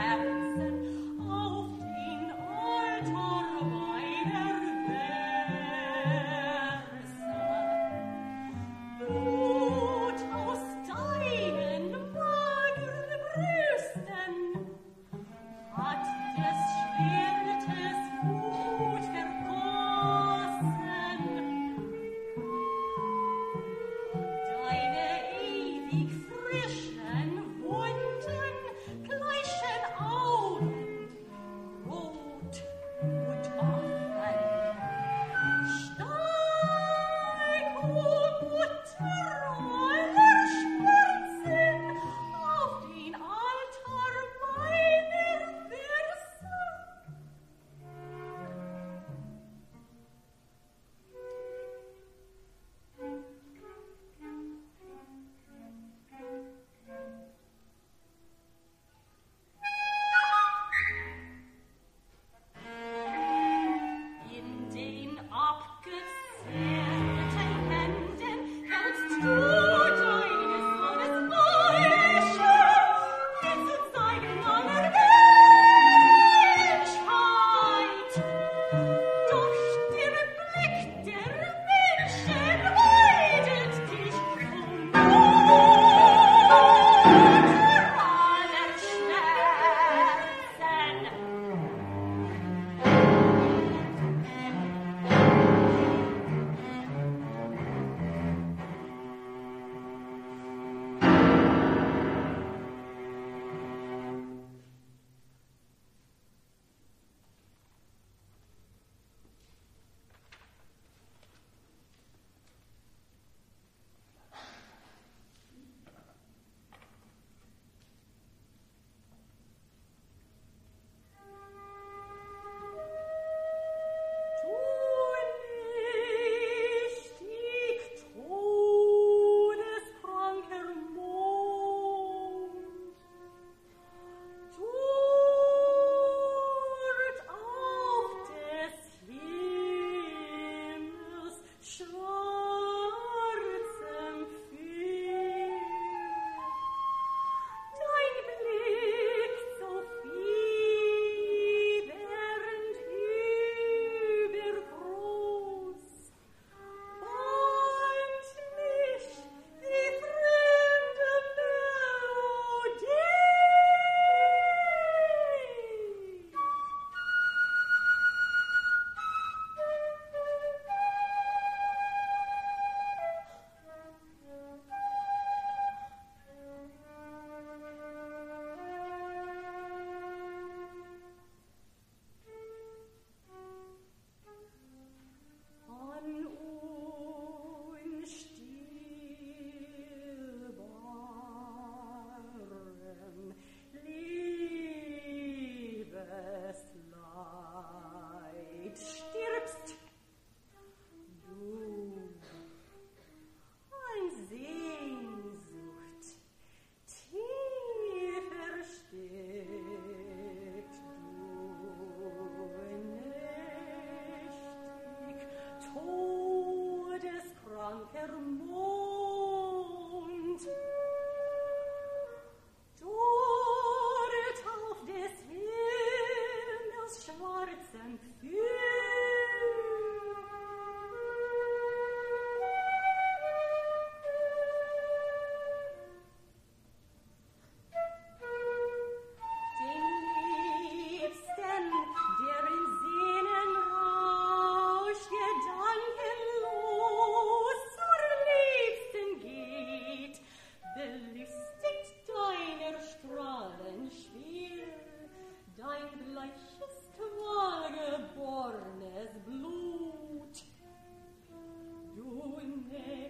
Frischen, Wunde